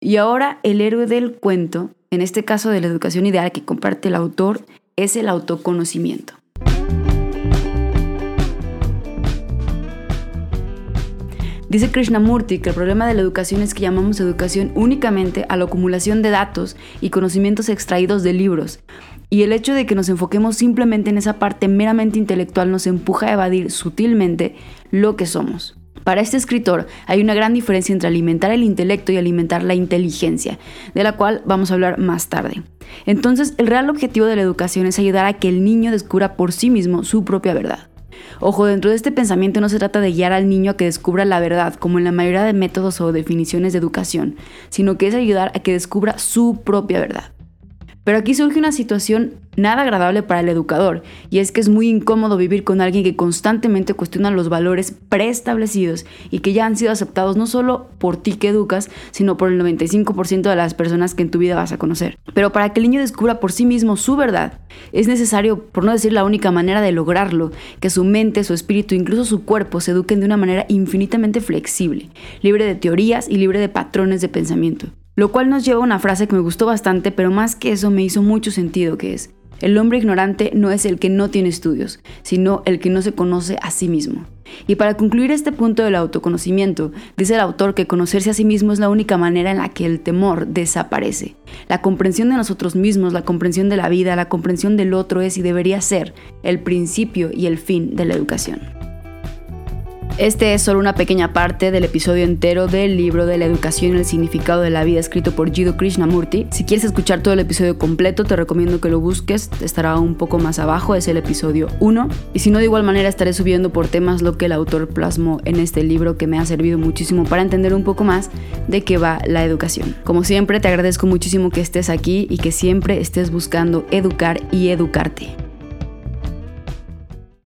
Y ahora el héroe del cuento, en este caso de la educación ideal que comparte el autor, es el autoconocimiento. Dice Krishnamurti que el problema de la educación es que llamamos educación únicamente a la acumulación de datos y conocimientos extraídos de libros, y el hecho de que nos enfoquemos simplemente en esa parte meramente intelectual nos empuja a evadir sutilmente lo que somos. Para este escritor hay una gran diferencia entre alimentar el intelecto y alimentar la inteligencia, de la cual vamos a hablar más tarde. Entonces, el real objetivo de la educación es ayudar a que el niño descubra por sí mismo su propia verdad. Ojo, dentro de este pensamiento no se trata de guiar al niño a que descubra la verdad, como en la mayoría de métodos o definiciones de educación, sino que es ayudar a que descubra su propia verdad. Pero aquí surge una situación nada agradable para el educador, y es que es muy incómodo vivir con alguien que constantemente cuestiona los valores preestablecidos y que ya han sido aceptados no solo por ti que educas, sino por el 95% de las personas que en tu vida vas a conocer. Pero para que el niño descubra por sí mismo su verdad, es necesario, por no decir la única manera de lograrlo, que su mente, su espíritu, incluso su cuerpo se eduquen de una manera infinitamente flexible, libre de teorías y libre de patrones de pensamiento. Lo cual nos lleva a una frase que me gustó bastante, pero más que eso me hizo mucho sentido, que es, el hombre ignorante no es el que no tiene estudios, sino el que no se conoce a sí mismo. Y para concluir este punto del autoconocimiento, dice el autor que conocerse a sí mismo es la única manera en la que el temor desaparece. La comprensión de nosotros mismos, la comprensión de la vida, la comprensión del otro es y debería ser el principio y el fin de la educación. Este es solo una pequeña parte del episodio entero del libro de la educación y el significado de la vida escrito por Jiddu Krishnamurti. Si quieres escuchar todo el episodio completo, te recomiendo que lo busques, estará un poco más abajo, es el episodio 1. Y si no, de igual manera estaré subiendo por temas lo que el autor plasmó en este libro que me ha servido muchísimo para entender un poco más de qué va la educación. Como siempre, te agradezco muchísimo que estés aquí y que siempre estés buscando educar y educarte.